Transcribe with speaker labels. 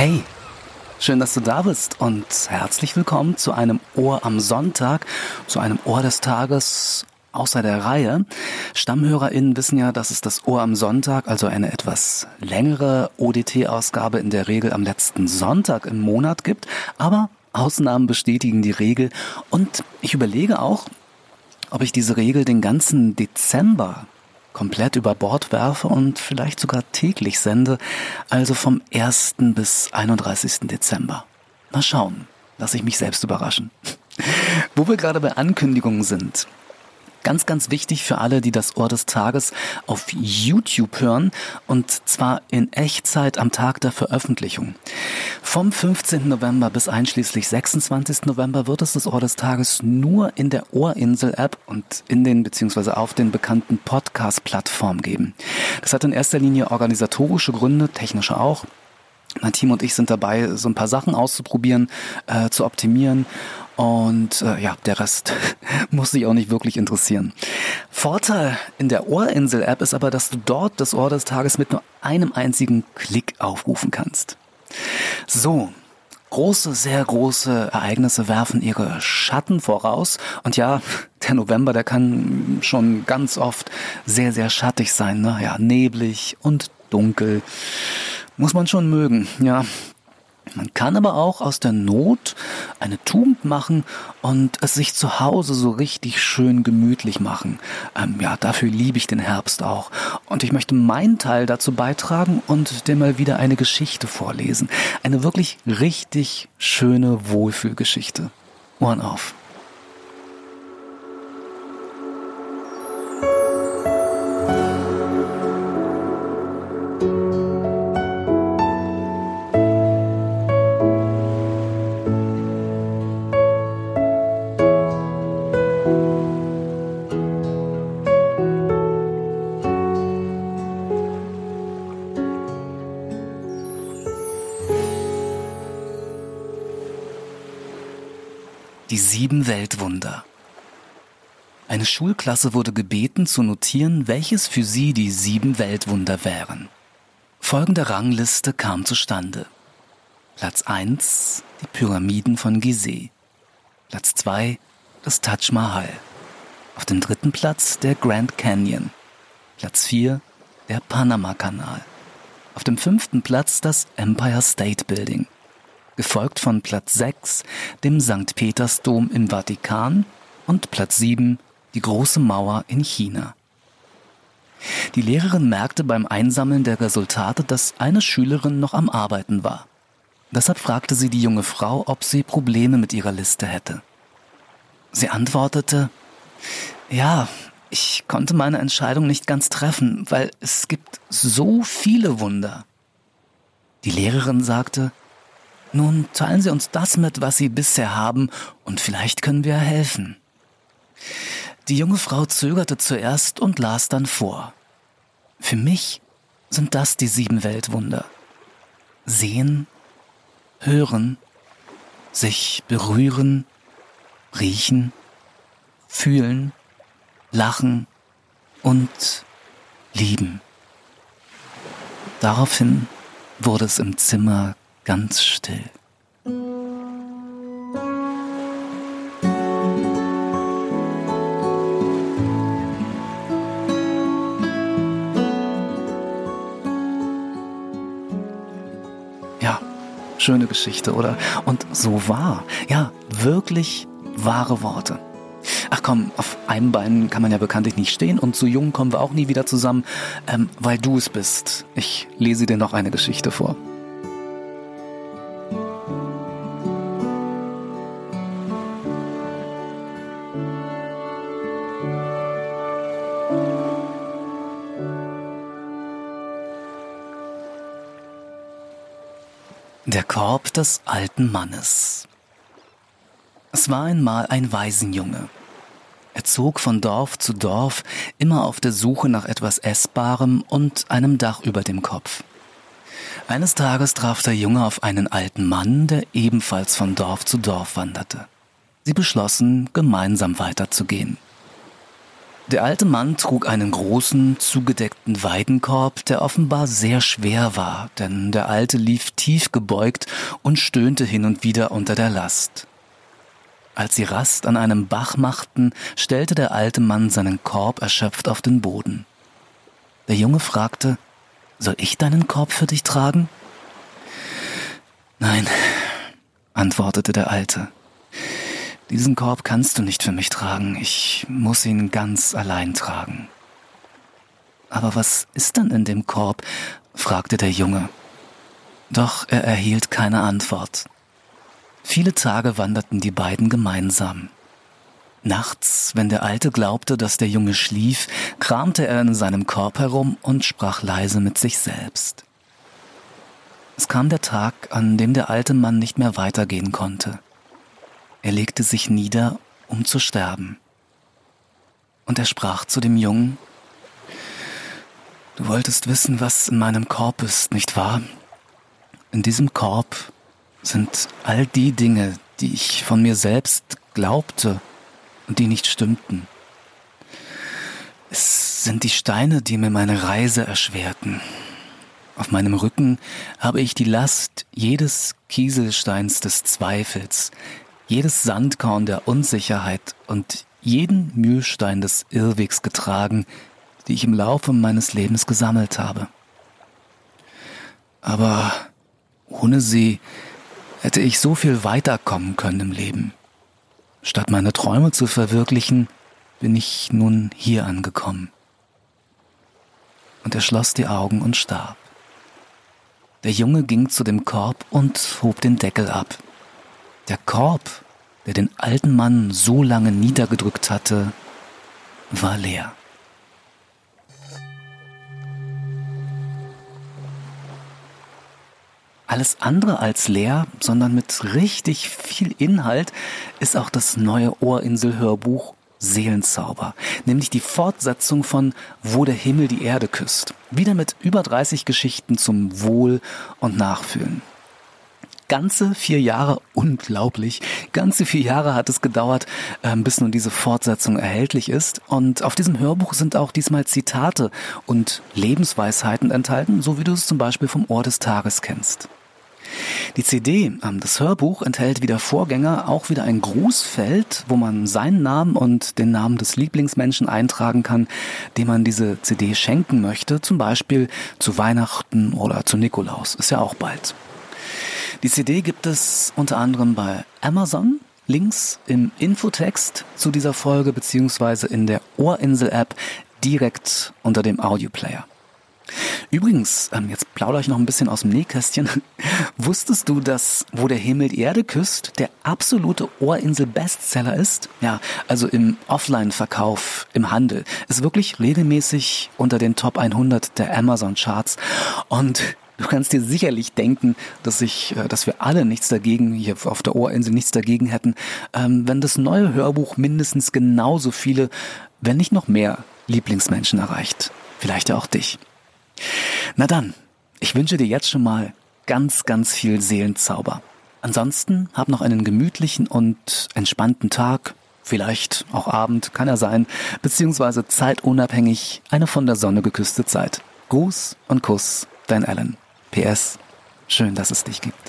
Speaker 1: Hey, schön, dass du da bist und herzlich willkommen zu einem Ohr am Sonntag, zu einem Ohr des Tages außer der Reihe. StammhörerInnen wissen ja, dass es das Ohr am Sonntag, also eine etwas längere ODT-Ausgabe in der Regel am letzten Sonntag im Monat gibt, aber Ausnahmen bestätigen die Regel und ich überlege auch, ob ich diese Regel den ganzen Dezember komplett über Bord werfe und vielleicht sogar täglich sende, also vom 1. bis 31. Dezember. Mal schauen, lasse ich mich selbst überraschen. Wo wir gerade bei Ankündigungen sind. Ganz, ganz wichtig für alle, die das Ohr des Tages auf YouTube hören und zwar in Echtzeit am Tag der Veröffentlichung. Vom 15. November bis einschließlich 26. November wird es das Ohr des Tages nur in der Ohrinsel-App und in den beziehungsweise auf den bekannten Podcast-Plattformen geben. Das hat in erster Linie organisatorische Gründe, technische auch. Mein Team und ich sind dabei, so ein paar Sachen auszuprobieren, äh, zu optimieren und äh, ja, der Rest muss sich auch nicht wirklich interessieren. Vorteil in der Ohrinsel-App ist aber, dass du dort das Ohr des Tages mit nur einem einzigen Klick aufrufen kannst. So, große, sehr große Ereignisse werfen ihre Schatten voraus. Und ja, der November, der kann schon ganz oft sehr, sehr schattig sein. Ne? Ja, neblig und dunkel. Muss man schon mögen. Ja, man kann aber auch aus der Not eine Tugend machen und es sich zu Hause so richtig schön gemütlich machen. Ähm, ja, dafür liebe ich den Herbst auch. Und ich möchte meinen Teil dazu beitragen und dir mal wieder eine Geschichte vorlesen. Eine wirklich richtig schöne Wohlfühlgeschichte. Ohren auf. Die sieben Weltwunder. Eine Schulklasse wurde gebeten zu notieren, welches für sie die sieben Weltwunder wären. Folgende Rangliste kam zustande. Platz 1 die Pyramiden von Gizeh. Platz 2 das Taj Mahal. Auf dem dritten Platz der Grand Canyon. Platz 4 der Panama-Kanal. Auf dem fünften Platz das Empire State Building gefolgt von Platz 6, dem St. Petersdom im Vatikan und Platz 7, die Große Mauer in China. Die Lehrerin merkte beim Einsammeln der Resultate, dass eine Schülerin noch am Arbeiten war. Deshalb fragte sie die junge Frau, ob sie Probleme mit ihrer Liste hätte. Sie antwortete, ja, ich konnte meine Entscheidung nicht ganz treffen, weil es gibt so viele Wunder. Die Lehrerin sagte, nun teilen Sie uns das mit, was Sie bisher haben, und vielleicht können wir helfen. Die junge Frau zögerte zuerst und las dann vor. Für mich sind das die sieben Weltwunder. Sehen, hören, sich berühren, riechen, fühlen, lachen und lieben. Daraufhin wurde es im Zimmer ganz still. Ja, schöne Geschichte, oder? Und so wahr. Ja, wirklich wahre Worte. Ach komm, auf einem Bein kann man ja bekanntlich nicht stehen und so jung kommen wir auch nie wieder zusammen, ähm, weil du es bist. Ich lese dir noch eine Geschichte vor. Der Korb des alten Mannes. Es war einmal ein Waisenjunge. Er zog von Dorf zu Dorf, immer auf der Suche nach etwas Essbarem und einem Dach über dem Kopf. Eines Tages traf der Junge auf einen alten Mann, der ebenfalls von Dorf zu Dorf wanderte. Sie beschlossen, gemeinsam weiterzugehen. Der alte Mann trug einen großen, zugedeckten Weidenkorb, der offenbar sehr schwer war, denn der Alte lief tief gebeugt und stöhnte hin und wieder unter der Last. Als sie Rast an einem Bach machten, stellte der alte Mann seinen Korb erschöpft auf den Boden. Der Junge fragte, soll ich deinen Korb für dich tragen? Nein, antwortete der Alte. Diesen Korb kannst du nicht für mich tragen, ich muss ihn ganz allein tragen. Aber was ist denn in dem Korb? fragte der Junge. Doch er erhielt keine Antwort. Viele Tage wanderten die beiden gemeinsam. Nachts, wenn der Alte glaubte, dass der Junge schlief, kramte er in seinem Korb herum und sprach leise mit sich selbst. Es kam der Tag, an dem der alte Mann nicht mehr weitergehen konnte. Er legte sich nieder, um zu sterben. Und er sprach zu dem Jungen, Du wolltest wissen, was in meinem Korb ist, nicht wahr? In diesem Korb sind all die Dinge, die ich von mir selbst glaubte und die nicht stimmten. Es sind die Steine, die mir meine Reise erschwerten. Auf meinem Rücken habe ich die Last jedes Kieselsteins des Zweifels, jedes Sandkorn der Unsicherheit und jeden Mühlstein des Irrwegs getragen, die ich im Laufe meines Lebens gesammelt habe. Aber ohne sie hätte ich so viel weiterkommen können im Leben. Statt meine Träume zu verwirklichen, bin ich nun hier angekommen. Und er schloss die Augen und starb. Der Junge ging zu dem Korb und hob den Deckel ab. Der Korb, der den alten Mann so lange niedergedrückt hatte, war leer. Alles andere als leer, sondern mit richtig viel Inhalt ist auch das neue Ohrinsel-Hörbuch Seelenzauber, nämlich die Fortsetzung von Wo der Himmel die Erde küsst. Wieder mit über 30 Geschichten zum Wohl und Nachfühlen ganze vier Jahre, unglaublich, ganze vier Jahre hat es gedauert, ähm, bis nun diese Fortsetzung erhältlich ist. Und auf diesem Hörbuch sind auch diesmal Zitate und Lebensweisheiten enthalten, so wie du es zum Beispiel vom Ohr des Tages kennst. Die CD, ähm, das Hörbuch, enthält wie der Vorgänger auch wieder ein Grußfeld, wo man seinen Namen und den Namen des Lieblingsmenschen eintragen kann, dem man diese CD schenken möchte, zum Beispiel zu Weihnachten oder zu Nikolaus. Ist ja auch bald. Die CD gibt es unter anderem bei Amazon, Links im Infotext zu dieser Folge beziehungsweise in der Ohrinsel-App direkt unter dem Audioplayer. Übrigens, ähm, jetzt plaudere ich noch ein bisschen aus dem Nähkästchen. Wusstest du, dass Wo der Himmel die Erde küsst der absolute Ohrinsel-Bestseller ist? Ja, also im Offline-Verkauf, im Handel. Ist wirklich regelmäßig unter den Top 100 der Amazon-Charts. Und Du kannst dir sicherlich denken, dass ich, äh, dass wir alle nichts dagegen, hier auf der Ohrinsel nichts dagegen hätten, ähm, wenn das neue Hörbuch mindestens genauso viele, wenn nicht noch mehr Lieblingsmenschen erreicht. Vielleicht ja auch dich. Na dann, ich wünsche dir jetzt schon mal ganz, ganz viel Seelenzauber. Ansonsten hab noch einen gemütlichen und entspannten Tag, vielleicht auch Abend, kann er sein, beziehungsweise zeitunabhängig eine von der Sonne geküsste Zeit. Gruß und Kuss, dein Alan. PS, schön, dass es dich gibt.